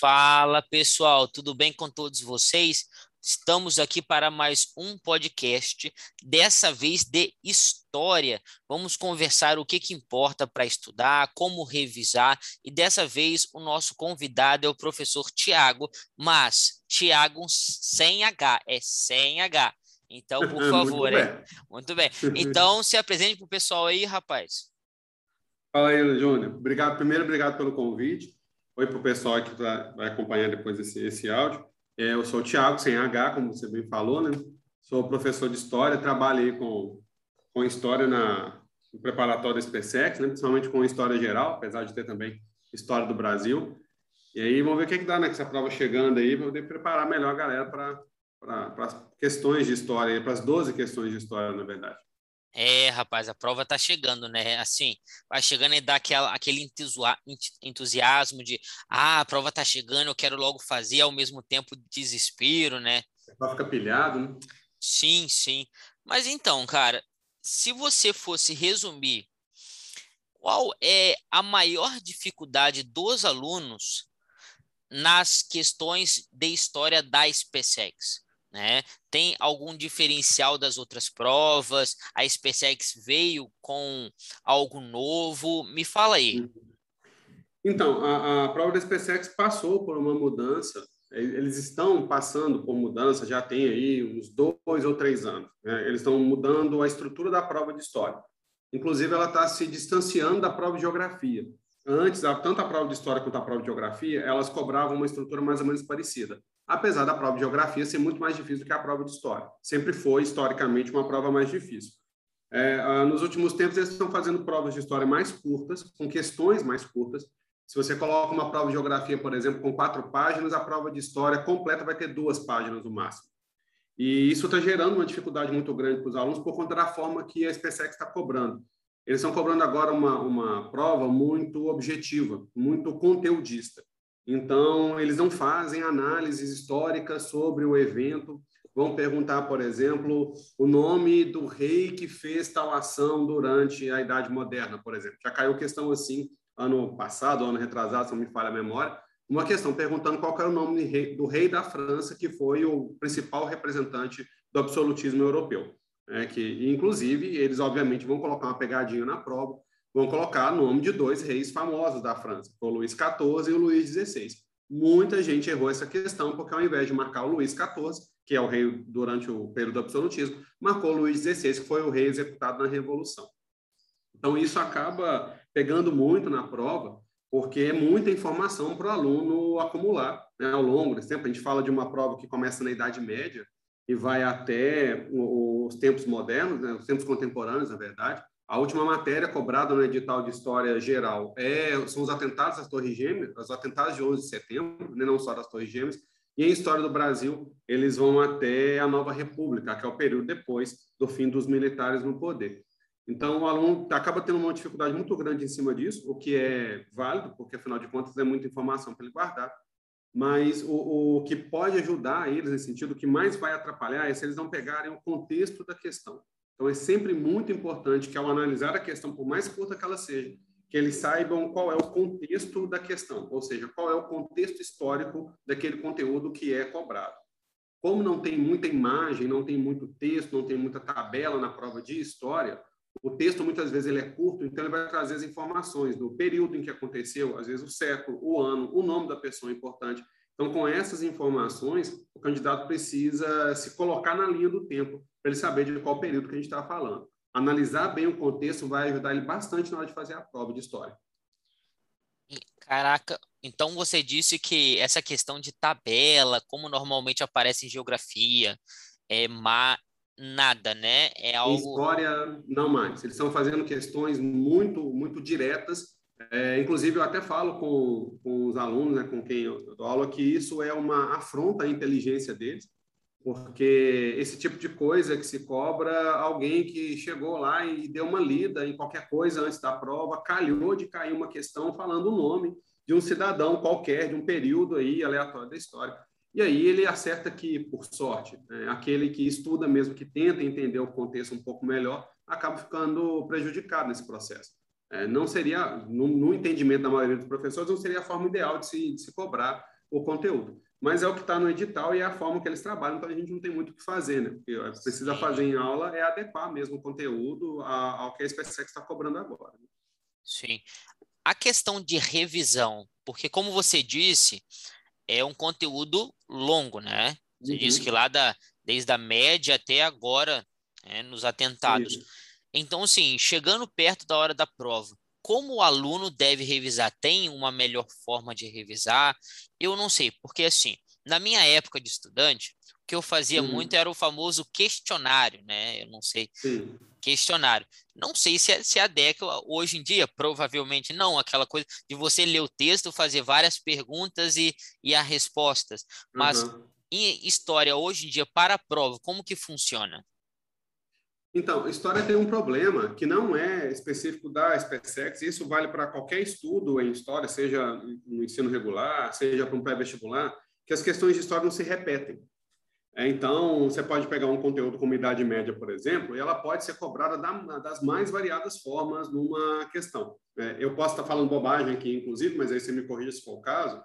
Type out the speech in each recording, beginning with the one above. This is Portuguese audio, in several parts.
Fala pessoal, tudo bem com todos vocês? Estamos aqui para mais um podcast, dessa vez de história. Vamos conversar o que, que importa para estudar, como revisar, e dessa vez o nosso convidado é o professor Tiago, mas Tiago sem H, é sem H. Então, por favor, Muito bem. Muito bem. Então, se apresente para o pessoal aí, rapaz. Fala aí, Júnior. Obrigado. Primeiro, obrigado pelo convite. Oi para o pessoal que vai acompanhar depois esse, esse áudio. É, eu sou o Thiago, sem H, como você bem falou, né? Sou professor de História, trabalhei com, com História na, no preparatório da SPSEX, né? principalmente com História Geral, apesar de ter também História do Brasil. E aí, vamos ver o que, que dá, né? Com essa prova chegando aí, para poder preparar melhor a galera para as questões de História, para as 12 questões de História, na verdade. É, rapaz, a prova tá chegando, né? Assim, vai chegando e dá aquela, aquele entusiasmo de, ah, a prova tá chegando, eu quero logo fazer, ao mesmo tempo desespero, né? Vai ficar pilhado, né? Sim, sim. Mas então, cara, se você fosse resumir qual é a maior dificuldade dos alunos nas questões de história da SpaceX? Né? Tem algum diferencial das outras provas? A SpaceX veio com algo novo? Me fala aí. Uhum. Então, a, a prova da SpaceX passou por uma mudança. Eles estão passando por mudança, já tem aí uns dois ou três anos. Né? Eles estão mudando a estrutura da prova de história. Inclusive, ela está se distanciando da prova de geografia. Antes, tanto a prova de história quanto a prova de geografia, elas cobravam uma estrutura mais ou menos parecida apesar da prova de geografia ser muito mais difícil do que a prova de história. Sempre foi, historicamente, uma prova mais difícil. É, ah, nos últimos tempos, eles estão fazendo provas de história mais curtas, com questões mais curtas. Se você coloca uma prova de geografia, por exemplo, com quatro páginas, a prova de história completa vai ter duas páginas no máximo. E isso está gerando uma dificuldade muito grande para os alunos por conta da forma que a SpaceX está cobrando. Eles estão cobrando agora uma, uma prova muito objetiva, muito conteudista. Então, eles não fazem análises históricas sobre o evento. Vão perguntar, por exemplo, o nome do rei que fez tal ação durante a Idade Moderna, por exemplo. Já caiu questão assim ano passado, ano retrasado, se não me falha a memória, uma questão perguntando qual era o nome do rei, da França, que foi o principal representante do absolutismo europeu. É que, inclusive, eles obviamente vão colocar uma pegadinha na prova, vão colocar o nome de dois reis famosos da França, o Luís XIV e o Luís XVI. Muita gente errou essa questão, porque ao invés de marcar o Luís XIV, que é o rei durante o período do absolutismo, marcou o Luís XVI, que foi o rei executado na Revolução. Então, isso acaba pegando muito na prova, porque é muita informação para o aluno acumular né, ao longo desse tempo. A gente fala de uma prova que começa na Idade Média e vai até os tempos modernos, né, os tempos contemporâneos, na verdade. A última matéria cobrada no edital de História Geral é, são os atentados às Torres Gêmeas, os atentados de 11 de setembro, né, não só das Torres Gêmeas, e em História do Brasil, eles vão até a Nova República, que é o período depois do fim dos militares no poder. Então, o aluno acaba tendo uma dificuldade muito grande em cima disso, o que é válido, porque, afinal de contas, é muita informação para ele guardar. Mas o, o que pode ajudar eles, nesse sentido, o que mais vai atrapalhar é se eles não pegarem o contexto da questão. Então, é sempre muito importante que, ao analisar a questão, por mais curta que ela seja, que eles saibam qual é o contexto da questão, ou seja, qual é o contexto histórico daquele conteúdo que é cobrado. Como não tem muita imagem, não tem muito texto, não tem muita tabela na prova de história, o texto muitas vezes ele é curto, então ele vai trazer as informações do período em que aconteceu, às vezes o século, o ano, o nome da pessoa importante. Então, com essas informações, o candidato precisa se colocar na linha do tempo para ele saber de qual período que a gente está falando. Analisar bem o contexto vai ajudar ele bastante na hora de fazer a prova de história. Caraca, então você disse que essa questão de tabela, como normalmente aparece em geografia, é má, nada, né? É algo... Em história, não mais. Eles estão fazendo questões muito, muito diretas é, inclusive, eu até falo com, com os alunos, né, com quem eu dou aula, que isso é uma afronta à inteligência deles, porque esse tipo de coisa que se cobra alguém que chegou lá e deu uma lida em qualquer coisa antes da prova, calhou de cair uma questão falando o nome de um cidadão qualquer, de um período aí aleatório da história. E aí ele acerta que, por sorte, né, aquele que estuda mesmo, que tenta entender o contexto um pouco melhor, acaba ficando prejudicado nesse processo é, não seria, no, no, entendimento da maioria dos professores, não seria a forma ideal de se, de se cobrar o conteúdo. Mas é o que está no edital e é a forma que eles trabalham, então a gente não tem muito o que fazer, né? Porque precisa fazer em aula é adequar mesmo o conteúdo ao que a SpaceX está cobrando agora. Sim. A questão de revisão, porque como você disse, é um conteúdo longo, né? Você uhum. disse que lá da, desde a média até agora, né, nos atentados. Sim. Então, assim, chegando perto da hora da prova, como o aluno deve revisar? Tem uma melhor forma de revisar? Eu não sei, porque assim, na minha época de estudante, o que eu fazia uhum. muito era o famoso questionário, né? Eu não sei. Questionário. Não sei se, se adequa hoje em dia, provavelmente não, aquela coisa de você ler o texto, fazer várias perguntas e, e as respostas. Mas uhum. em história, hoje em dia, para a prova, como que funciona? Então, história tem um problema que não é específico da SpaceX, isso vale para qualquer estudo em história, seja no ensino regular, seja para um pré-vestibular, que as questões de história não se repetem. É, então, você pode pegar um conteúdo como Idade Média, por exemplo, e ela pode ser cobrada das mais variadas formas numa questão. É, eu posso estar falando bobagem aqui, inclusive, mas aí você me corrija se for o caso.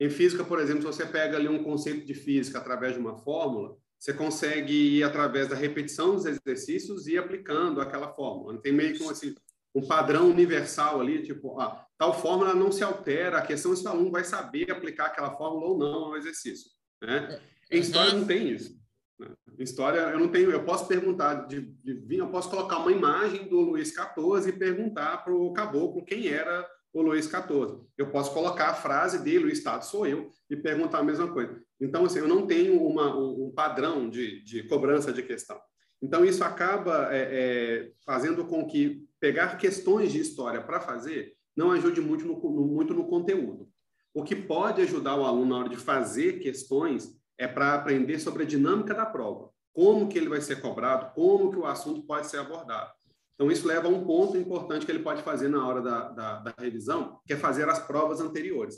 Em física, por exemplo, se você pega ali um conceito de física através de uma fórmula, você consegue ir através da repetição dos exercícios e aplicando aquela fórmula. Tem meio que assim, um padrão universal ali, tipo, ah, tal fórmula não se altera, a questão é se o aluno vai saber aplicar aquela fórmula ou não ao exercício. Né? Em história não tem isso. Né? Em história eu não tenho, eu posso perguntar de, de eu posso colocar uma imagem do Luiz XIV e perguntar para o caboclo quem era o Luiz XIV. Eu posso colocar a frase dele, o Estado sou eu, e perguntar a mesma coisa. Então, assim, eu não tenho uma, um, padrão de, de cobrança de questão. Então, isso acaba é, é, fazendo com que pegar questões de história para fazer não ajude muito no, muito no conteúdo. O que pode ajudar o aluno na hora de fazer questões é para aprender sobre a dinâmica da prova, como que ele vai ser cobrado, como que o assunto pode ser abordado. Então, isso leva a um ponto importante que ele pode fazer na hora da, da, da revisão, que é fazer as provas anteriores.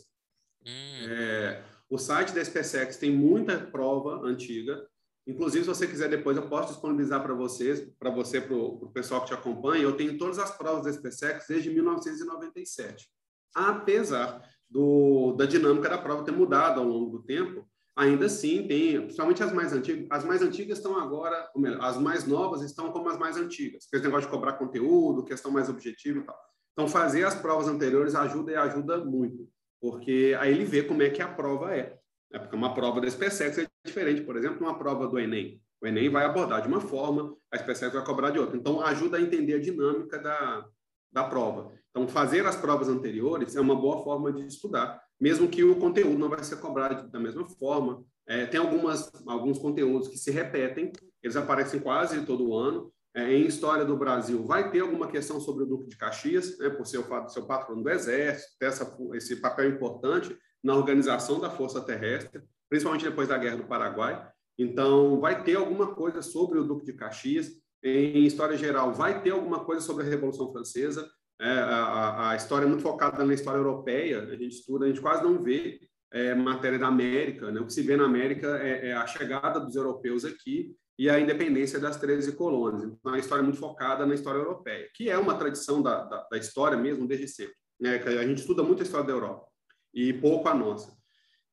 Hum. É, o site da SpaceX tem muita prova antiga. Inclusive, se você quiser depois, eu posso disponibilizar para vocês, para você, para o pessoal que te acompanha. Eu tenho todas as provas da SpaceX desde 1997. Apesar do, da dinâmica da prova ter mudado ao longo do tempo, ainda assim tem, principalmente as mais antigas, as mais antigas estão agora, ou melhor, as mais novas estão como as mais antigas, porque esse negócio de cobrar conteúdo, questão mais objetiva e tal. Então, fazer as provas anteriores ajuda e ajuda muito, porque aí ele vê como é que a prova é. é porque uma prova da SpaceX é diferente, por exemplo, uma prova do Enem. O Enem vai abordar de uma forma, a SpaceX vai cobrar de outra. Então, ajuda a entender a dinâmica da, da prova. Então, fazer as provas anteriores é uma boa forma de estudar mesmo que o conteúdo não vai ser cobrado da mesma forma. É, tem algumas, alguns conteúdos que se repetem, eles aparecem quase todo ano. É, em História do Brasil, vai ter alguma questão sobre o Duque de Caxias, né, por ser o seu patrono do Exército, ter essa, esse papel importante na organização da Força Terrestre, principalmente depois da Guerra do Paraguai. Então, vai ter alguma coisa sobre o Duque de Caxias. Em História Geral, vai ter alguma coisa sobre a Revolução Francesa. É, a, a, história é muito focada na história europeia, a gente estuda, a gente quase não vê é, matéria da América. Né? O que se vê na América é, é, a chegada dos europeus aqui e a independência das 13 colônias. Então, a história é muito focada na história europeia, que é uma tradição da, da, da história mesmo desde sempre. Né? A gente estuda muito a história da Europa e pouco a nossa.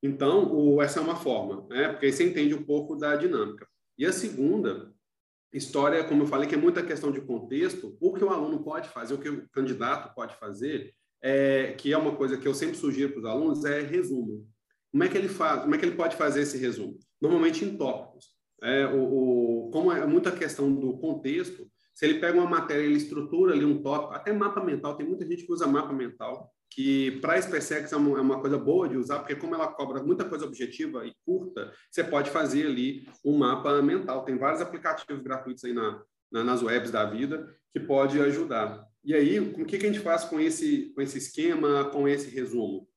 Então, o, essa é uma forma, né? porque aí você entende um pouco da dinâmica. E a segunda História, como eu falei, que é muita questão de contexto. O que o aluno pode fazer, o que o candidato pode fazer, é, que é uma coisa que eu sempre sugiro para os alunos, é resumo. Como é que ele faz? Como é que ele pode fazer esse resumo? Normalmente em tópicos. É, o, o, como é muita questão do contexto, se ele pega uma matéria, ele estrutura ali um tópico, até mapa mental, tem muita gente que usa mapa mental, que para a SpaceX é uma, é uma, coisa boa de usar, porque como ela cobra muita coisa objetiva e curta, você pode fazer ali um mapa mental. Tem vários aplicativos gratuitos aí na, na, nas webs da vida que pode ajudar. E aí, o que, que a gente faz com esse, com esse esquema, com esse resumo?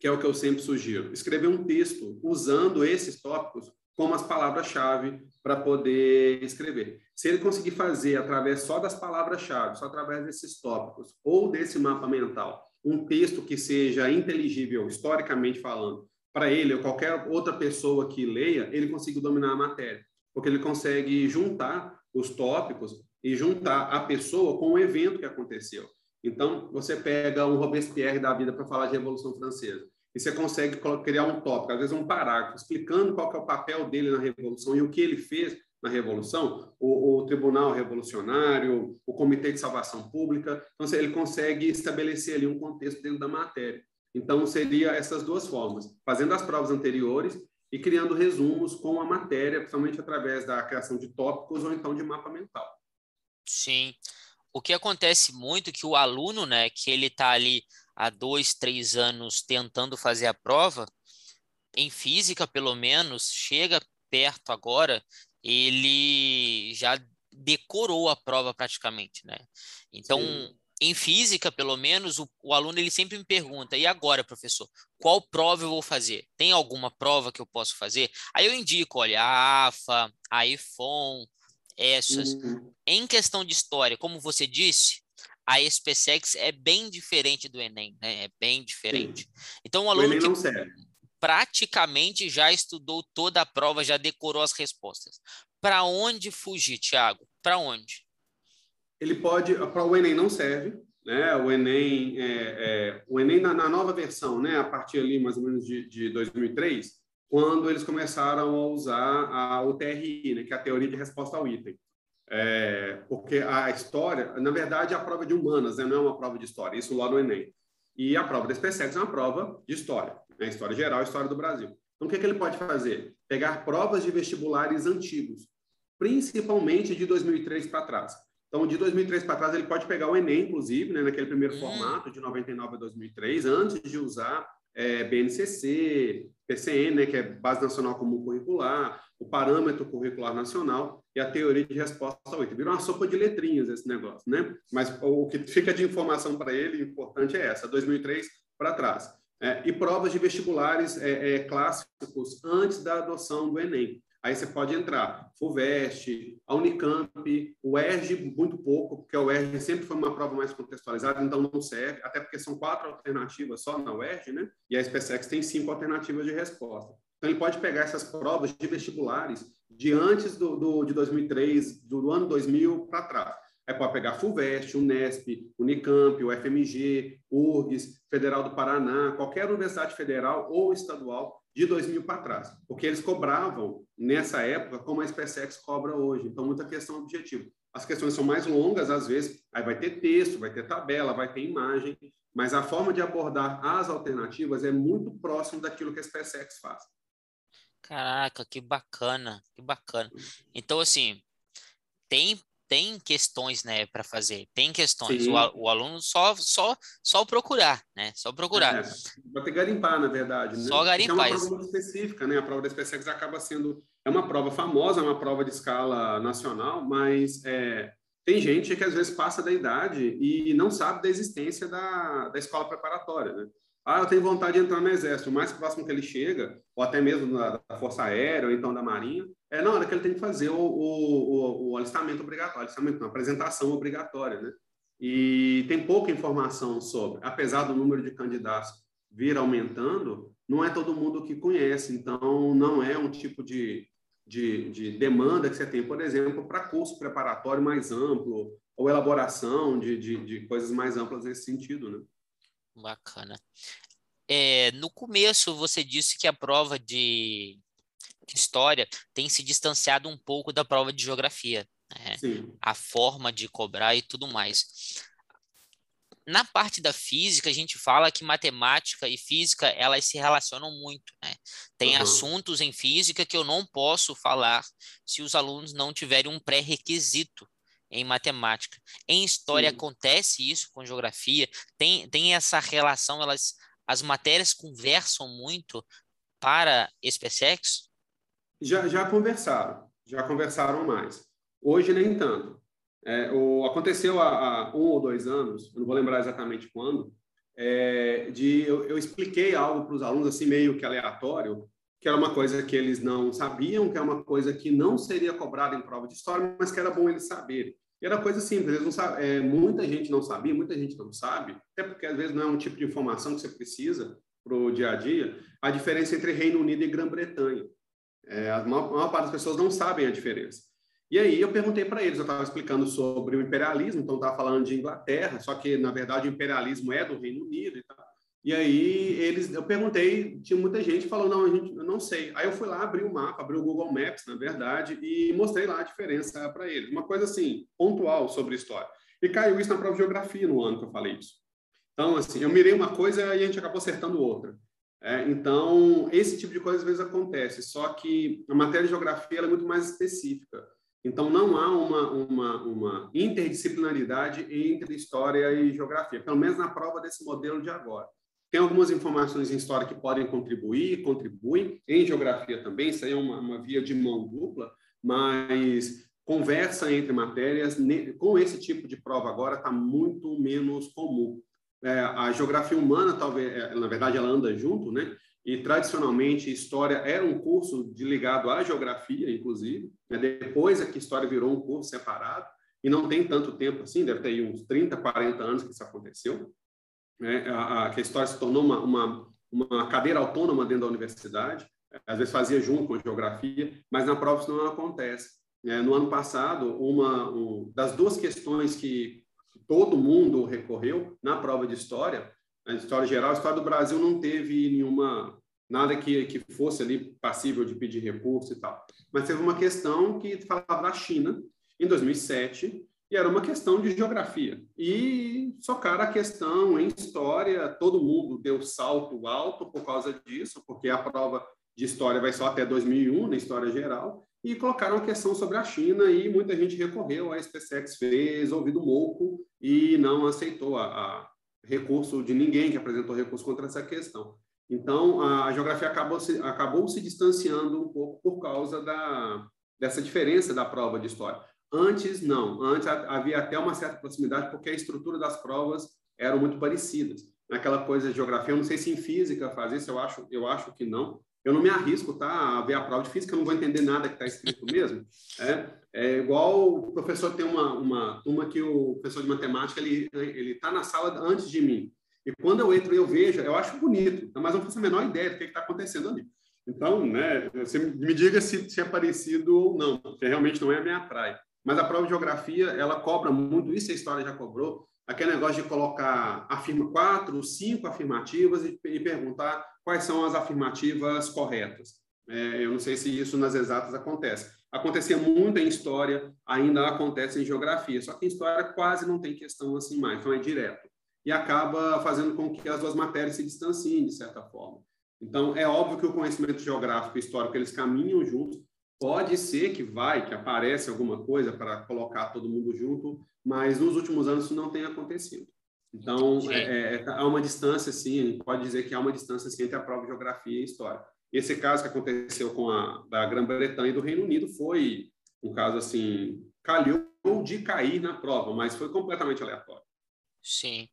Que é o que eu sempre sugiro. Escrever um texto usando esses tópicos como as palavras-chave para poder escrever. Se ele conseguir fazer através só das palavras-chave, só através desses tópicos ou desse mapa mental, um texto que seja inteligível, historicamente falando, para ele ou qualquer outra pessoa que leia, ele consegue dominar a matéria, porque ele consegue juntar os tópicos e juntar a pessoa com o evento que aconteceu. Então, você pega um Robespierre da vida para falar de Revolução Francesa. e você consegue criar um tópico, às vezes um parágrafo, explicando qual é o papel dele na Revolução e o que ele fez na Revolução, o, o, Tribunal Revolucionário, o Comitê de Salvação Pública. Então, ele consegue estabelecer ali um contexto dentro da matéria. Então, seria essas duas formas, fazendo as provas anteriores e criando resumos com a matéria, principalmente através da criação de tópicos ou então de mapa mental. Sim. O que acontece muito é que o aluno, né, que ele está ali há dois, três anos tentando fazer a prova, em física, pelo menos, chega perto agora, ele já decorou a prova praticamente, né? Então, Sim. em física, pelo menos, o, o, aluno ele sempre me pergunta: e agora, professor, qual prova eu vou fazer? Tem alguma prova que eu posso fazer? Aí eu indico, olha, a AFA, a IFON, essas. Uhum. Em questão de história, como você disse, a SpaceX é bem diferente do Enem, né? É bem diferente. Sim. Então, aluno que praticamente já estudou toda a prova, já decorou as respostas. Para onde fugir, Thiago? Para onde? Ele pode, para o Enem não serve, né? O Enem, é, é, o Enem na, na, nova versão, né? A partir ali mais ou menos de, de 2003, quando eles começaram a usar a, o TRI, né? Que é a teoria de resposta ao item. É, porque a história, na verdade, é a prova de humanas, né? não é uma prova de história, isso lá no Enem. E a prova da SpaceX é uma prova de história, né? história geral, história do Brasil. Então, o que, é que ele pode fazer? Pegar provas de vestibulares antigos, principalmente de 2003 para trás. Então, de 2003 para trás, ele pode pegar o Enem, inclusive, né, naquele primeiro hum. formato, de 99 a 2003, antes de usar é, BNCC, PCN, né, que é Base Nacional Comum Curricular, o Parâmetro Curricular Nacional e a Teoria de Resposta ao. Virou uma sopa de letrinhas esse negócio, né? Mas o que fica de informação para ele, importante é essa, 2003 para trás. É, e provas de vestibulares é, é, clássicos antes da adoção do Enem. Aí você pode entrar FUVEST, a Unicamp, o ERG, muito pouco, porque o ERG sempre foi uma prova mais contextualizada, então não serve, até porque são quatro alternativas só na UERJ, né? E a SpaceX tem cinco alternativas de resposta. Então, ele pode pegar essas provas de vestibulares de antes do, do de 2003, do ano 2000 para trás. Aí pode pegar FUVEST, Unesp, Unicamp, o FMG, URGS, Federal do Paraná, qualquer universidade federal ou estadual de 2000 para trás, porque eles cobravam nessa época como a SpaceX cobra hoje. Então, muita questão objetiva. As questões são mais longas, às vezes, aí vai ter texto, vai ter tabela, vai ter imagem, mas a forma de abordar as alternativas é muito próximo daquilo que a SpaceX faz. Caraca, que bacana, que bacana. Então, assim, tem tem questões, né, para fazer. Tem questões. O, o, aluno só só só procurar, né? Só procurar. É, vai ter que garimpar, na verdade. Né? Só garimpar. é uma prova específica, né? A prova da SpaceX acaba sendo é uma prova famosa, é uma prova de escala nacional, mas é, tem gente que às vezes passa da idade e não sabe da existência da, da escola preparatória, né? Ah, eu tenho vontade de entrar no exército. O mais próximo que ele chega, ou até mesmo na, da Força Aérea, ou então da Marinha, é na hora que ele tem que fazer o, o, o, o alistamento obrigatório, alistamento, não, apresentação obrigatória, né? E tem pouca informação sobre, apesar do número de candidatos vir aumentando, não é todo mundo que conhece, então não é um tipo de, de, de demanda que você tem, por exemplo, para curso preparatório mais amplo, ou elaboração de, de, de coisas mais amplas nesse sentido, né? Bacana. É, no começo, você disse que a prova de história tem se distanciado um pouco da prova de geografia. Né? A forma de cobrar e tudo mais. Na parte da física, a gente fala que matemática e física elas se relacionam muito. Né? Tem uhum. assuntos em física que eu não posso falar se os alunos não tiverem um pré-requisito em matemática. Em história Sim. acontece isso com geografia, tem, tem essa relação, elas, as matérias conversam muito para SpaceX? Já, já conversaram, já conversaram mais. Hoje nem tanto. É, o, aconteceu há, há, um ou dois anos, eu não vou lembrar exatamente quando, é, de eu, eu expliquei algo para os alunos assim meio que aleatório que era uma coisa que eles não sabiam, que é uma coisa que não seria cobrada em prova de história, mas que era bom eles saberem. E era coisa simples, eles não sabem, é, muita gente não sabia, muita gente não sabe, até porque às vezes não é um tipo de informação que você precisa para o dia a dia, a diferença entre Reino Unido e Grã-Bretanha. É, a, maior, maior parte das pessoas não sabem a diferença. E aí eu perguntei para eles, eu estava explicando sobre o imperialismo, então estava falando de Inglaterra, só que na verdade o imperialismo é do Reino Unido e tal. E aí eles, eu perguntei, tinha muita gente falou, não, a gente, eu não sei. Aí eu fui lá, abri o mapa, abri o Google Maps, na verdade, e mostrei lá a diferença para eles. Uma coisa assim, pontual sobre história. E caiu isso na prova de geografia no ano que eu falei isso. Então, assim, eu mirei uma coisa e a gente acabou acertando outra. É, então, esse tipo de coisa às vezes acontece, só que a matéria de geografia é muito mais específica. Então, não há uma, uma, uma interdisciplinaridade entre história e geografia, pelo menos na prova desse modelo de agora. Tem algumas informações em história que podem contribuir, contribuem, em geografia também, isso aí é uma, uma via de mão dupla, mas conversa entre matérias, com esse tipo de prova agora, está muito menos comum. É, a geografia humana, talvez, é, na verdade, ela anda junto, né? E tradicionalmente história era um curso de, ligado à geografia, inclusive. Né? Depois é que história virou um curso separado e não tem tanto tempo assim, deve ter uns 30, 40 anos que isso aconteceu né, a, a, que a história se tornou uma, uma, uma cadeira autônoma dentro da universidade, às vezes fazia junto com geografia, mas na prova isso não acontece. É, no ano passado, uma um, das duas questões que todo mundo recorreu na prova de história, na história geral, a história do Brasil não teve nenhuma nada que, que fosse ali passível de pedir recurso e tal. Mas teve uma questão que falava da China, em 2007, e era uma questão de geografia. E socaram a questão em história, todo mundo deu salto alto por causa disso, porque a prova de história vai só até 2001, na história geral, e colocaram a questão sobre a China e muita gente recorreu, a SpaceX fez ouvido moco e não aceitou a, a recurso de ninguém que apresentou recurso contra essa questão. Então, a geografia acabou se, acabou se distanciando um pouco por causa da, dessa diferença da prova de história. Antes, não. Antes havia até uma certa proximidade, porque a estrutura das provas eram muito parecidas. Naquela coisa de geografia, eu não sei se em física faz isso, eu acho, eu acho que não. Eu não me arrisco tá, a ver a prova de física, eu não vou entender nada que está escrito mesmo. É, é igual o professor tem uma, uma turma que o professor de matemática ele está na sala antes de mim. E quando eu entro e eu vejo, eu acho bonito, mas eu não faço a menor ideia do que está acontecendo ali. Então, né, você me diga se, se é parecido ou não, porque realmente não é a minha praia. Mas a prova de geografia, ela cobra muito, isso a história já cobrou, aquele negócio de colocar afirma, quatro, cinco afirmativas e, e perguntar quais são as afirmativas corretas. É, eu não sei se isso nas exatas acontece. Acontecia muito em história, ainda acontece em geografia, só que em história quase não tem questão assim mais, então é direto. E acaba fazendo com que as duas matérias se distanciem, de certa forma. Então, é óbvio que o conhecimento geográfico e histórico, eles caminham juntos, Pode ser que vai, que aparece alguma coisa para colocar todo mundo junto, mas nos últimos anos isso não tem acontecido. Então, é, é, há uma distância, sim, pode dizer que há uma distância sim, entre a prova de geografia e história. Esse caso que aconteceu com a da Grã-Bretanha e do Reino Unido foi um caso assim, calhou de cair na prova, mas foi completamente aleatório. Sim.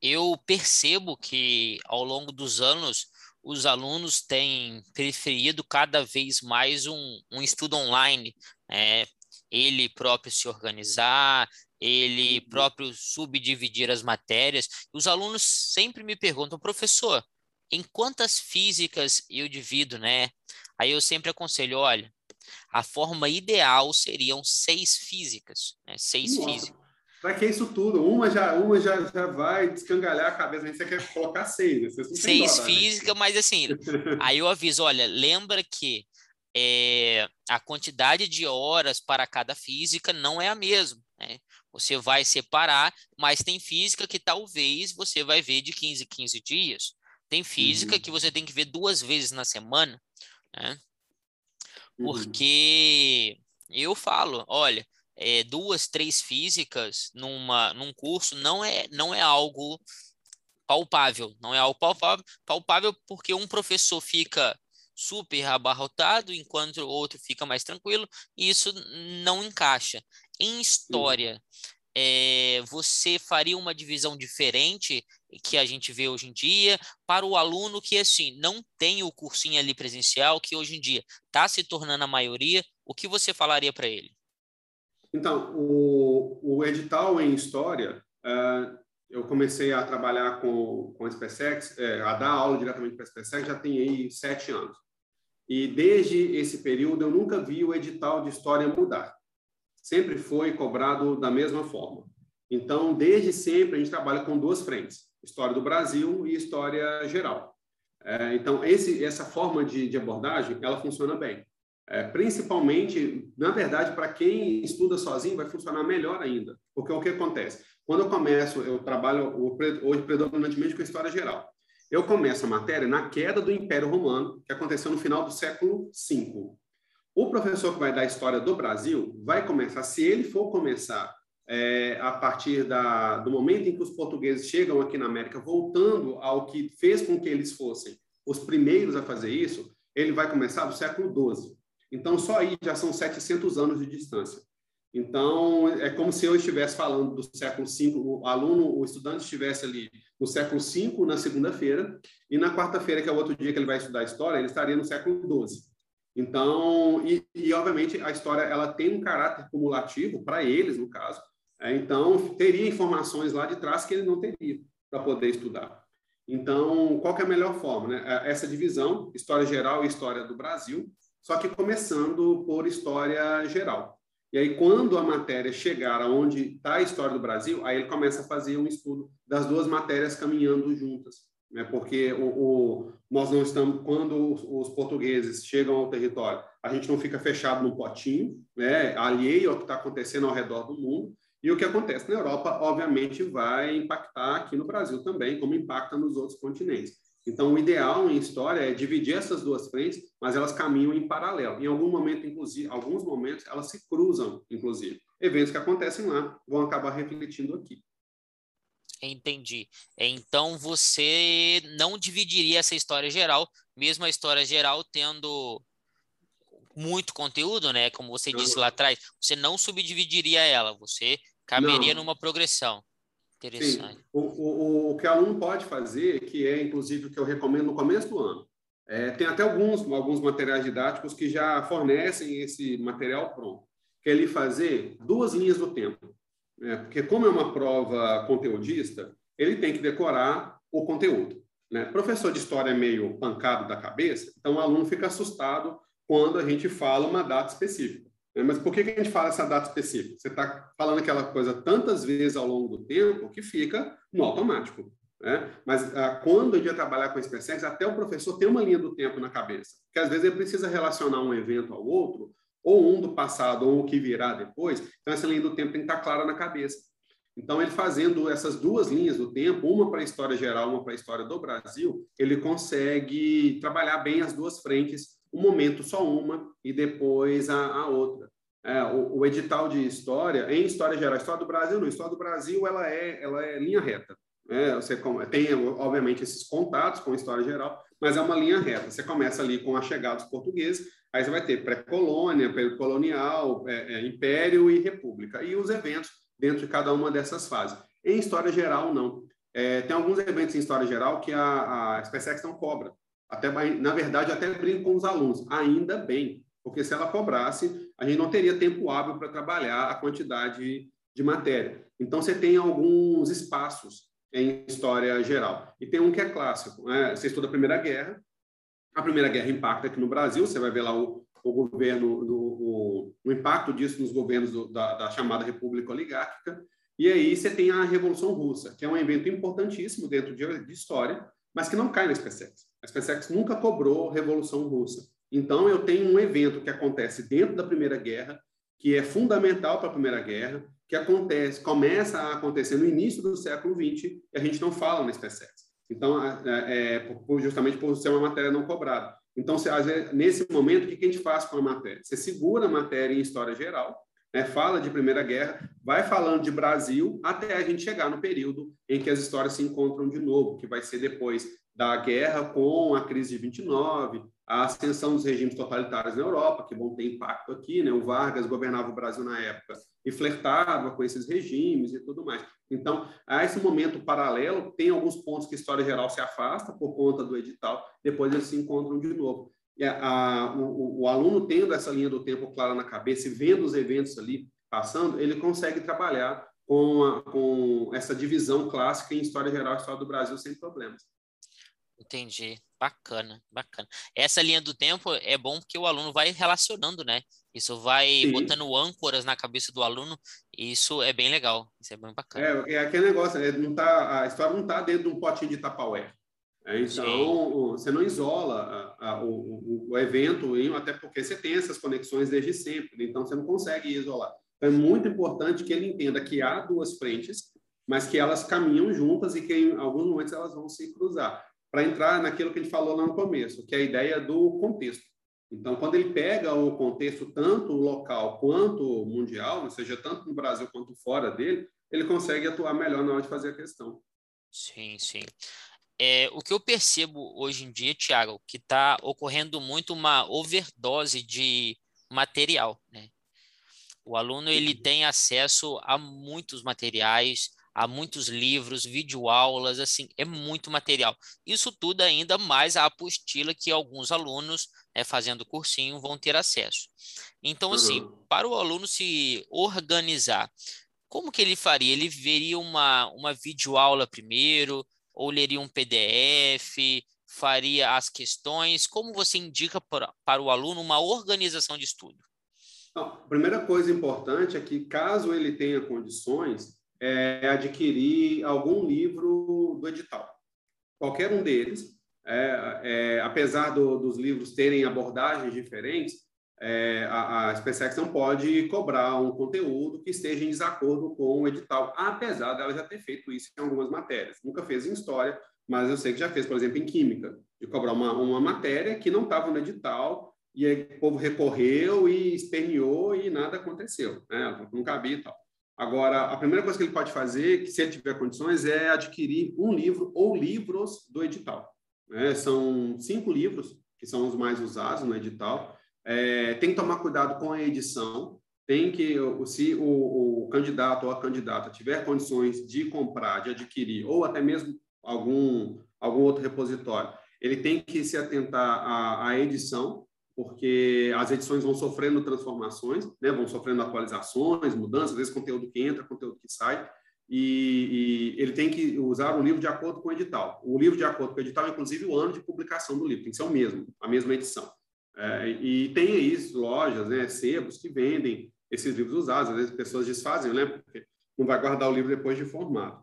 Eu percebo que ao longo dos anos os alunos têm preferido cada vez mais um, um estudo online, né? ele próprio se organizar, ele uhum. próprio subdividir as matérias. Os alunos sempre me perguntam, professor, em quantas físicas eu divido, né? Aí eu sempre aconselho, olha, a forma ideal seriam seis físicas, né? Seis Nossa. físicas. Para que isso tudo? Uma já, uma já, já vai descangalhar a cabeça, a gente quer colocar seis. Né? seis dó, física, né? mas assim, aí eu aviso, olha, lembra que é, a quantidade de horas para cada física não é a mesma. Né? Você vai separar, mas tem física que talvez você vai ver de 15 em 15 dias. Tem física uhum. que você tem que ver duas vezes na semana, né? Uhum. Porque uhum. eu falo, olha, é, duas, três físicas numa, num curso não é, não é algo palpável, não é algo palpável, palpável porque um professor fica super abarrotado, enquanto o outro fica mais tranquilo, e isso não encaixa. Em história, é, você faria uma divisão diferente que a gente vê hoje em dia para o aluno que assim não tem o cursinho ali presencial, que hoje em dia está se tornando a maioria, o que você falaria para ele? Então, o, o edital em História, uh, eu comecei a trabalhar com, com a SpaceX, é, a dar aula diretamente para a SpaceX, já tem aí sete anos. E desde esse período, eu nunca vi o edital de História mudar. Sempre foi cobrado da mesma forma. Então, desde sempre, a gente trabalha com duas frentes. história do Brasil e história geral. É, então, esse, essa forma de, de, abordagem, ela funciona bem. É, principalmente, na verdade, para quem estuda sozinho, vai funcionar melhor ainda. Porque o que acontece? Quando eu começo, eu trabalho hoje predominantemente com história geral. Eu começo a matéria na queda do Império Romano, que aconteceu no final do século V. O professor que vai dar história do Brasil vai começar, se ele for começar é, a partir da, do momento em que os portugueses chegam aqui na América, voltando ao que fez com que eles fossem os primeiros a fazer isso, ele vai começar do século XII. Então, só aí já são 700 anos de distância. Então, é como se eu estivesse falando do século V, o aluno, o estudante estivesse ali no século V, na segunda-feira, e na quarta-feira, que é o outro dia que ele vai estudar história, ele estaria no século XII. Então, e, e obviamente a história ela tem um caráter cumulativo para eles, no caso, é, então, teria informações lá de trás que ele não teria para poder estudar. Então, qual é a melhor forma? Né? É, essa divisão, história geral e história do Brasil, só que começando por história geral. E aí, quando a matéria chegar aonde está a história do Brasil, aí ele começa a fazer um estudo das duas matérias caminhando juntas. Né? Porque o, o, nós não estamos, quando os portugueses chegam ao território, a gente não fica fechado num potinho, né? alheio ao que está acontecendo ao redor do mundo, e o que acontece na Europa, obviamente, vai impactar aqui no Brasil também, como impacta nos outros continentes. Então, o ideal em história é dividir essas duas frentes, mas elas caminham em paralelo. Em algum momento, inclusive, alguns momentos, elas se cruzam, inclusive. Eventos que acontecem lá vão acabar refletindo aqui. Entendi. Então, você não dividiria essa história geral, mesmo a história geral tendo muito conteúdo, né? Como você disse lá atrás, você não subdividiria ela, você caberia não. numa progressão. Interessante. Sim. O, o, o que o aluno pode fazer, que é inclusive o que eu recomendo no começo do ano, é, tem até alguns, alguns materiais didáticos que já fornecem esse material pronto, que é ele fazer duas linhas do tempo. Né? Porque como é uma prova conteudista, ele tem que decorar o conteúdo. Né? Professor de história é meio pancado da cabeça, então o aluno fica assustado quando a gente fala uma data específica. Né? Mas por que, que a gente fala essa data específica? Você está falando aquela coisa tantas vezes ao longo do tempo que fica no automático. Né? Mas ah, quando gente vai trabalhar com SpaceX, até o professor tem uma linha do tempo na cabeça, porque às vezes ele precisa relacionar um evento ao outro, ou um do passado, ou o que virá depois, então essa linha do tempo tem que estar clara na cabeça. Então, ele fazendo essas duas linhas do tempo, uma para a história geral, uma para a história do Brasil, ele consegue trabalhar bem as duas frentes um momento só uma e depois a, a outra. É, o, o, edital de história, em história geral, história do Brasil, não, história do Brasil ela é, ela é linha reta. Né? Você tem, obviamente, esses contatos com a história geral, mas é uma linha reta. Você começa ali com a chegada dos portugueses, aí você vai ter pré-colônia, período colonial, é, é, império e república, e os eventos dentro de cada uma dessas fases. Em história geral, não. É, tem alguns eventos em história geral que a, a SpaceX não cobra. Até, na verdade, até brinco com os alunos. Ainda bem, porque se ela cobrasse, a gente não teria tempo hábil para trabalhar a quantidade de matéria. Então, você tem alguns espaços em história geral. E tem um que é clássico. Né? Você estuda a Primeira Guerra. A Primeira Guerra impacta aqui no Brasil. Você vai ver lá o, o governo, do, o, o, impacto disso nos governos do, da, da chamada República Oligárquica. E aí você tem a Revolução Russa, que é um evento importantíssimo dentro de, de história, mas que não cai na SpaceX. A SpaceX nunca cobrou Revolução Russa. Então, eu tenho um evento que acontece dentro da Primeira Guerra, que é fundamental para a Primeira Guerra, que acontece, começa a acontecer no início do século XX, e a gente não fala na SpaceX. Então, é, é, justamente por ser uma matéria não cobrada. Então, nesse momento, o que a gente faz com a matéria? Você segura a matéria em história geral, né, fala de Primeira Guerra, vai falando de Brasil, até a gente chegar no período em que as histórias se encontram de novo, que vai ser depois da guerra com a crise de 29, a ascensão dos regimes totalitários na Europa, que vão ter impacto aqui, né? O Vargas governava o Brasil na época e flertava com esses regimes e tudo mais. Então, a esse momento paralelo, tem alguns pontos que a história geral se afasta por conta do edital, depois eles se encontram de novo. E a, a, o, o aluno tendo essa linha do tempo clara na cabeça e vendo os eventos ali passando, ele consegue trabalhar com, a, com essa divisão clássica em história geral e história do Brasil sem problemas. Entendi. Bacana, bacana. Essa linha do tempo é bom porque o aluno vai relacionando, né? Isso vai Sim. botando âncoras na cabeça do aluno, e isso é bem legal, isso é bem bacana. É, é aquele negócio, é, não tá, a história não está dentro de um potinho de tapaué. É, então, Sim. você não isola a, a, o, o, evento, até porque você tem essas conexões desde sempre, então você não consegue isolar. Então, é muito importante que ele entenda que há duas frentes, mas que elas caminham juntas e que em alguns momentos elas vão se cruzar. Para entrar naquilo que a gente falou lá no começo, que é a ideia do contexto. Então, quando ele pega o contexto tanto local quanto mundial, ou seja, tanto no Brasil quanto fora dele, ele consegue atuar melhor na hora de fazer a questão. Sim, sim. É, o que eu percebo hoje em dia, Tiago, que está ocorrendo muito uma overdose de material, né? O aluno ele tem acesso a muitos materiais, a muitos livros, videoaulas, assim, é muito material. Isso tudo ainda mais a apostila que alguns alunos, né, fazendo cursinho, vão ter acesso. Então, assim, uhum. para o aluno se organizar, como que ele faria? Ele veria uma, uma videoaula primeiro, ou leria um PDF, faria as questões? Como você indica para, para o aluno uma organização de estudo? a primeira coisa importante é que, caso ele tenha condições, é adquirir algum livro do edital. Qualquer um deles, é, é, apesar do, dos livros terem abordagens diferentes, é, a, a SpaceX não pode cobrar um conteúdo que esteja em desacordo com o edital, apesar dela já ter feito isso em algumas matérias. Nunca fez em história, mas eu sei que já fez, por exemplo, em química, de cobrar uma, uma matéria que não estava no edital, e aí o povo recorreu e esperneou e nada aconteceu, né? não cabia e tal. Agora, a primeira coisa que ele pode fazer, se ele tiver condições, é adquirir um livro ou livros do edital. Né? São cinco livros, que são os mais usados no edital, é, tem que tomar cuidado com a edição, tem que, se o, o, candidato ou a candidata tiver condições de comprar, de adquirir, ou até mesmo algum, algum outro repositório, ele tem que se atentar à, à edição, porque as edições vão sofrendo transformações, né? vão sofrendo atualizações, mudanças, às vezes conteúdo que entra, conteúdo que sai, e, e, ele tem que usar o livro de acordo com o edital. O livro de acordo com o edital, inclusive o ano de publicação do livro, tem que ser o mesmo, a mesma edição. É, e tem aí lojas, né, sebos que vendem esses livros usados. Às vezes pessoas desfazem, né, porque não vai guardar o livro depois de formado.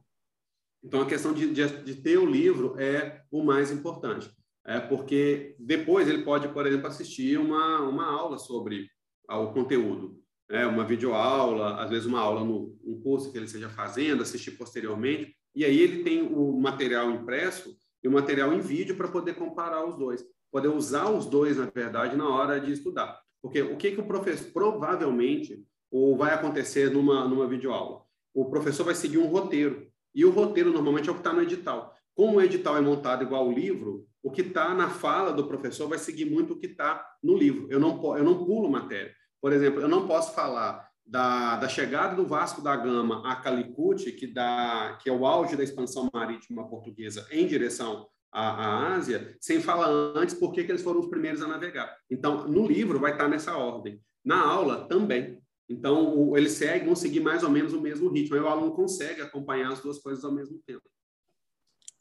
Então, a questão de, de, de ter o livro é o mais importante, é porque depois ele pode, por exemplo, assistir uma, uma aula sobre o conteúdo, né, uma videoaula, às vezes uma aula no um curso que ele esteja fazendo, assistir posteriormente, e aí ele tem o material impresso e o material em vídeo para poder comparar os dois poder usar os dois, na verdade, na hora de estudar. Porque o que, que o professor, provavelmente, ou vai acontecer numa, numa videoaula? O professor vai seguir um roteiro, e o roteiro normalmente é o que está no edital. Como o edital é montado igual o livro, o que está na fala do professor vai seguir muito o que está no livro. Eu não, eu não pulo matéria. Por exemplo, eu não posso falar da, da chegada do Vasco da Gama a Calicut, que, dá, que é o auge da expansão marítima portuguesa em direção a, a Ásia, sem falar antes por que eles foram os primeiros a navegar. Então, no livro vai estar nessa ordem. Na aula também. Então, o, eles seguem, vão seguir mais ou menos o mesmo ritmo. Aí o aluno consegue acompanhar as duas coisas ao mesmo tempo.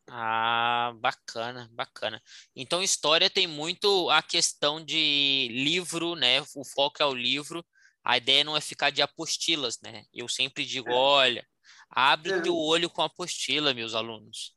Ah, bacana, bacana. Então, história tem muito a questão de livro, né? O foco é o livro. A ideia não é ficar de apostilas, né? Eu sempre digo, é. olha, abre é. teu olho com a apostila, meus alunos.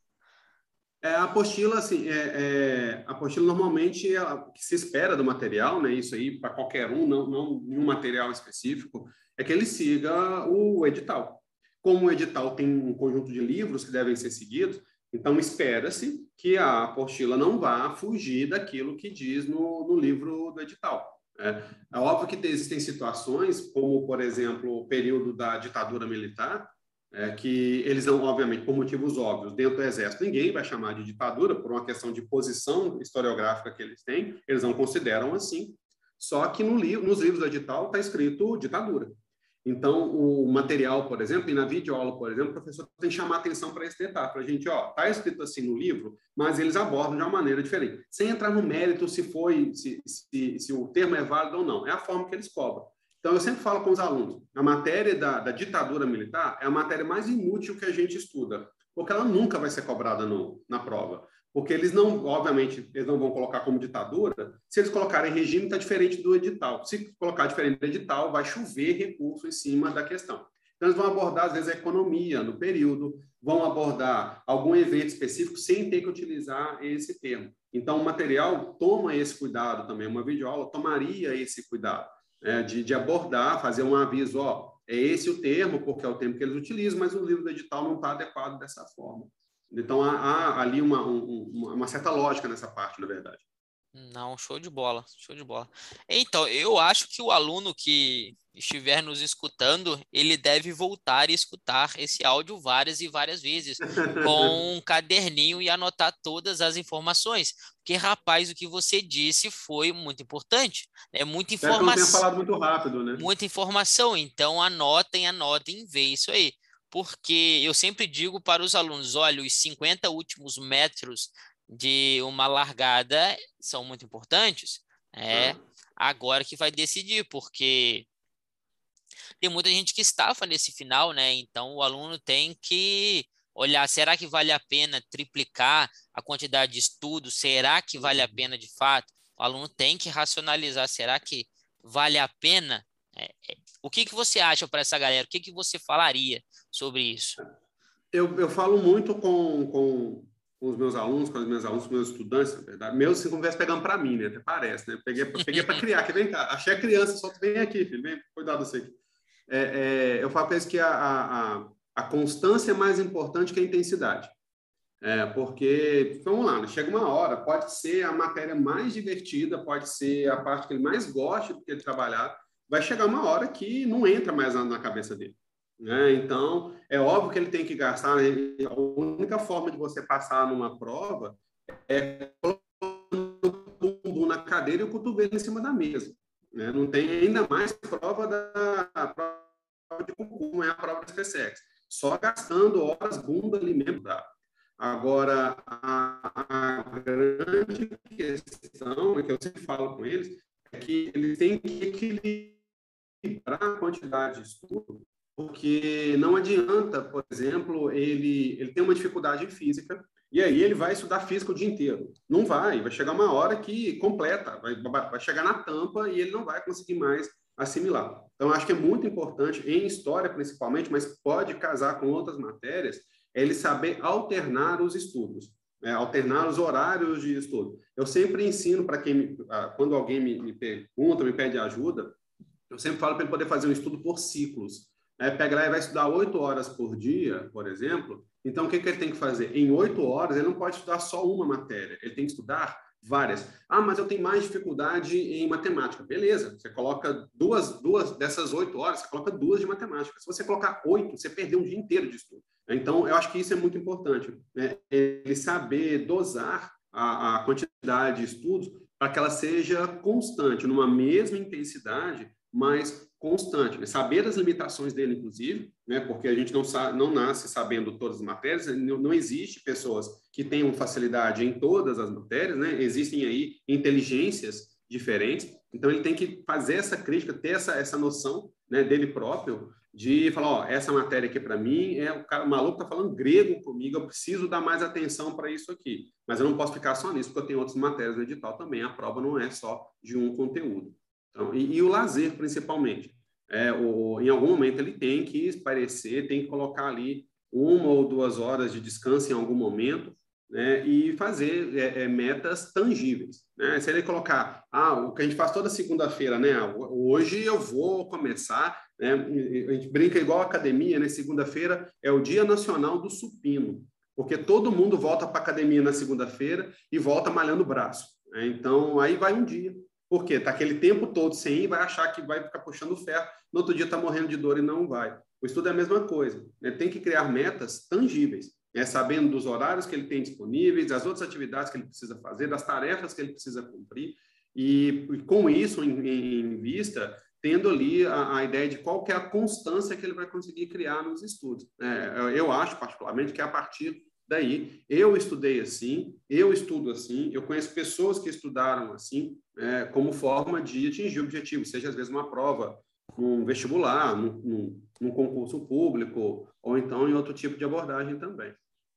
É, a apostila, assim, é, é, a apostila normalmente é que se espera do material, né? Isso aí para qualquer um, não, não nenhum material específico, é que ele siga o edital. Como o edital tem um conjunto de livros que devem ser seguidos, então espera-se que a apostila não vá fugir daquilo que diz no, no livro do edital. É, é óbvio que existem situações, como, por exemplo, o período da ditadura militar, é, que eles não, obviamente, por motivos óbvios, dentro do exército, ninguém vai chamar de ditadura por uma questão de posição historiográfica que eles têm, eles não consideram assim. Só que no nos livros do edital está escrito ditadura. Então, o material, por exemplo, e na videoaula, por exemplo, o professor tem que chamar atenção para esse detalhe. Para a gente, ó, está escrito assim no livro, mas eles abordam de uma maneira diferente. Sem entrar no mérito se foi, se, se, se o termo é válido ou não. É a forma que eles cobram. Então, eu sempre falo com os alunos, a matéria da, da, ditadura militar é a matéria mais inútil que a gente estuda, porque ela nunca vai ser cobrada no, na prova. Porque eles não, obviamente, eles não vão colocar como ditadura. Se eles colocarem regime, está diferente do edital. Se colocar diferente do edital, vai chover recurso em cima da questão. Então, eles vão abordar, às vezes, a economia no período, vão abordar algum evento específico sem ter que utilizar esse termo. Então, o material toma esse cuidado também, uma videoaula tomaria esse cuidado né, de, de abordar, fazer um aviso, ó, é esse o termo, porque é o termo que eles utilizam, mas o livro do edital não está adequado dessa forma. Então, há, há ali uma, um, uma certa lógica nessa parte, na verdade. Não, show de bola, show de bola. Então, eu acho que o aluno que estiver nos escutando, ele deve voltar e escutar esse áudio várias e várias vezes, com um caderninho e anotar todas as informações. Porque, rapaz, o que você disse foi muito importante. É muita informação. Eu falado muito rápido, né? Muita informação. Então, anotem, anotem, vê isso aí. Porque eu sempre digo para os alunos: olha, os 50 últimos metros de uma largada são muito importantes. É agora que vai decidir, porque tem muita gente que estafa nesse final, né? Então o aluno tem que olhar, será que vale a pena triplicar a quantidade de estudos? Será que vale a uhum. pena de fato? O aluno tem que racionalizar, será que vale a pena? O que, que você acha para essa galera? O que, que você falaria sobre isso? Eu, eu falo muito com, com com os meus alunos, com os meus alunos, com os meus estudantes, na verdade. Meus, se conversa pegando para mim, né? Até parece, né? Peguei, peguei para criar, que vem cá, achei a criança, só que vem aqui, filho, vem, cuidado você aqui. É, é, eu falo para eles que a, a, a, constância é mais importante que a intensidade. É, porque, vamos lá, né? chega uma hora, pode ser a matéria mais divertida, pode ser a parte que ele mais gosta de ele trabalhar, vai chegar uma hora que não entra mais na, na cabeça dele. Né? Então, é óbvio que ele tem que gastar. Né? A única forma de você passar numa prova é colocando o bumbum na cadeira e o cotovelo em cima da mesa. Né? Não tem ainda mais prova da prova de concurso, é a prova da SPSEX. Só gastando horas bunda ali mesmo. Tá? Agora, a, a grande questão, que eu sempre falo com eles, é que eles têm que equilibrar a quantidade de estudo porque não adianta, por exemplo, ele, ele tem uma dificuldade em física, e aí ele vai estudar física o dia inteiro. Não vai, vai chegar uma hora que completa, vai, vai chegar na tampa e ele não vai conseguir mais assimilar. Então, acho que é muito importante, em história principalmente, mas pode casar com outras matérias, é ele saber alternar os estudos, né? alternar os horários de estudo. Eu sempre ensino para quem, quando alguém me, me pergunta, me pede ajuda, eu sempre falo para ele poder fazer um estudo por ciclos é, pega lá e vai estudar oito horas por dia, por exemplo, então o que, que ele tem que fazer? Em oito horas, ele não pode estudar só uma matéria, ele tem que estudar várias. Ah, mas eu tenho mais dificuldade em matemática. Beleza, você coloca duas, duas dessas oito horas, você coloca duas de matemática. Se você colocar oito, você perdeu um dia inteiro de estudo. Então, eu acho que isso é muito importante, né? ele saber dosar a, a quantidade de estudos para que ela seja constante, numa mesma intensidade, mas constante, né? saber das limitações dele, inclusive, né? porque a gente não, sabe, não nasce sabendo todas as matérias, não, não existe pessoas que tenham facilidade em todas as matérias, né? existem aí inteligências diferentes, então ele tem que fazer essa crítica, ter essa, essa noção né, dele próprio, de falar, ó, essa matéria aqui para mim, é o, cara, o maluco está falando grego comigo, eu preciso dar mais atenção para isso aqui, mas eu não posso ficar só nisso, porque eu tenho outras matérias no edital também, a prova não é só de um conteúdo. Então, e, e, o lazer, principalmente. É, o, em algum momento ele tem que esparecer, tem que colocar ali uma ou duas horas de descanso em algum momento, né, e fazer é, é, metas tangíveis. Né? Se ele colocar, ah, o que a gente faz toda segunda-feira, né? Hoje eu vou começar, né? A gente brinca igual academia, né? Segunda-feira é o Dia Nacional do Supino, porque todo mundo volta para academia na segunda-feira e volta malhando o braço. Né? Então aí vai um dia. Por quê? Tá aquele tempo todo sem ir, vai achar que vai ficar puxando ferro, no outro dia está morrendo de dor e não vai. O estudo é a mesma coisa. Né? Tem que criar metas tangíveis, né? sabendo dos horários que ele tem disponíveis, das outras atividades que ele precisa fazer, das tarefas que ele precisa cumprir, e, e com isso em, em, vista, tendo ali a, a, ideia de qual que é a constância que ele vai conseguir criar nos estudos. É, eu acho, particularmente, que é a partir daí. Eu estudei assim, eu estudo assim, eu conheço pessoas que estudaram assim, é, como forma de atingir o objetivo, seja às vezes uma prova, num vestibular, num, num, num, concurso público, ou então em outro tipo de abordagem também.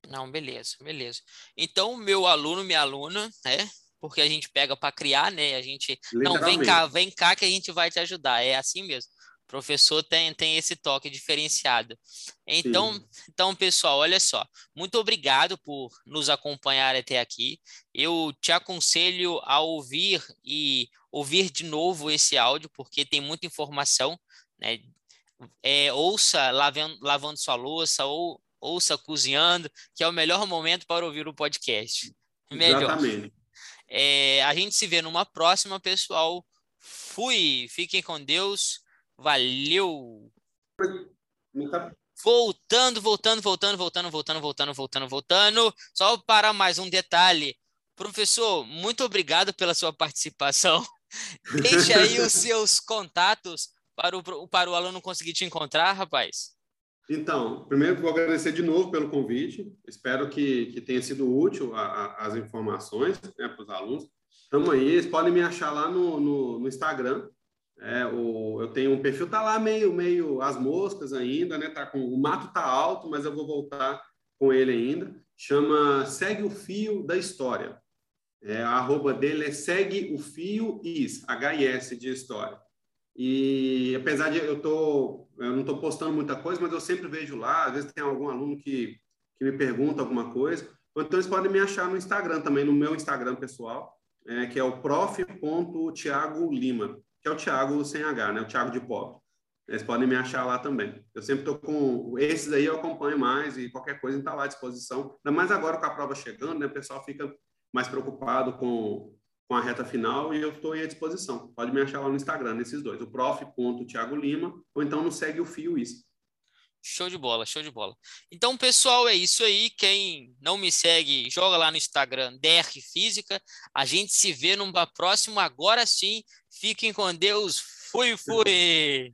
Não, beleza, beleza. Então, meu aluno, minha aluna, né? Porque a gente pega para criar, né? A gente. Não, vem cá, vem cá que a gente vai te ajudar. É assim mesmo. Professor tem, tem esse toque diferenciado. Então, então, pessoal, olha só. Muito obrigado por nos acompanhar até aqui. Eu te aconselho a ouvir e ouvir de novo esse áudio, porque tem muita informação, né? É, ouça lavando, lavando sua louça ou ouça cozinhando, que é o melhor momento para ouvir o podcast. Melhor. Exatamente. É, a gente se vê numa próxima, pessoal. Fui, fiquem com Deus. Valeu. Voltando, voltando, voltando, voltando, voltando, voltando, voltando, voltando. Só para mais um detalhe. Professor, muito obrigado pela sua participação. Deixe aí os seus contatos para o, para o aluno conseguir te encontrar, rapaz. Então, primeiro vou agradecer de novo pelo convite. Espero que, que tenha sido útil a, a, as informações né, para os alunos. Estamos aí, eles podem me achar lá no, no, no Instagram. É, o, eu tenho um perfil, tá lá meio, meio as moscas ainda, né? Tá com, o mato tá alto, mas eu vou voltar com ele ainda. Chama Segue o Fio da História. É, a arroba dele é Segue o Fio IS, H-I-S de História. E apesar de eu tô, eu não estou postando muita coisa, mas eu sempre vejo lá. Às vezes tem algum aluno que, que me pergunta alguma coisa. Então eles podem me achar no Instagram também, no meu Instagram pessoal, é, que é o prof.tiago que é o Thiago sem H, né? O Thiago de Pop. Eles podem me achar lá também. Eu sempre estou com esses aí eu acompanho mais e qualquer coisa está lá à disposição. Ainda mais agora com a prova chegando, né? O pessoal fica mais preocupado com com a reta final e eu estou à disposição. Pode me achar lá no Instagram, nesses dois, o prof.tiago Lima, ou então no Segue o Fio Isso. Show de bola, show de bola. Então, pessoal, é isso aí. Quem não me segue, joga lá no Instagram, DR Física. A gente se vê numa próxima. Agora sim, fiquem com Deus. Fui, fui!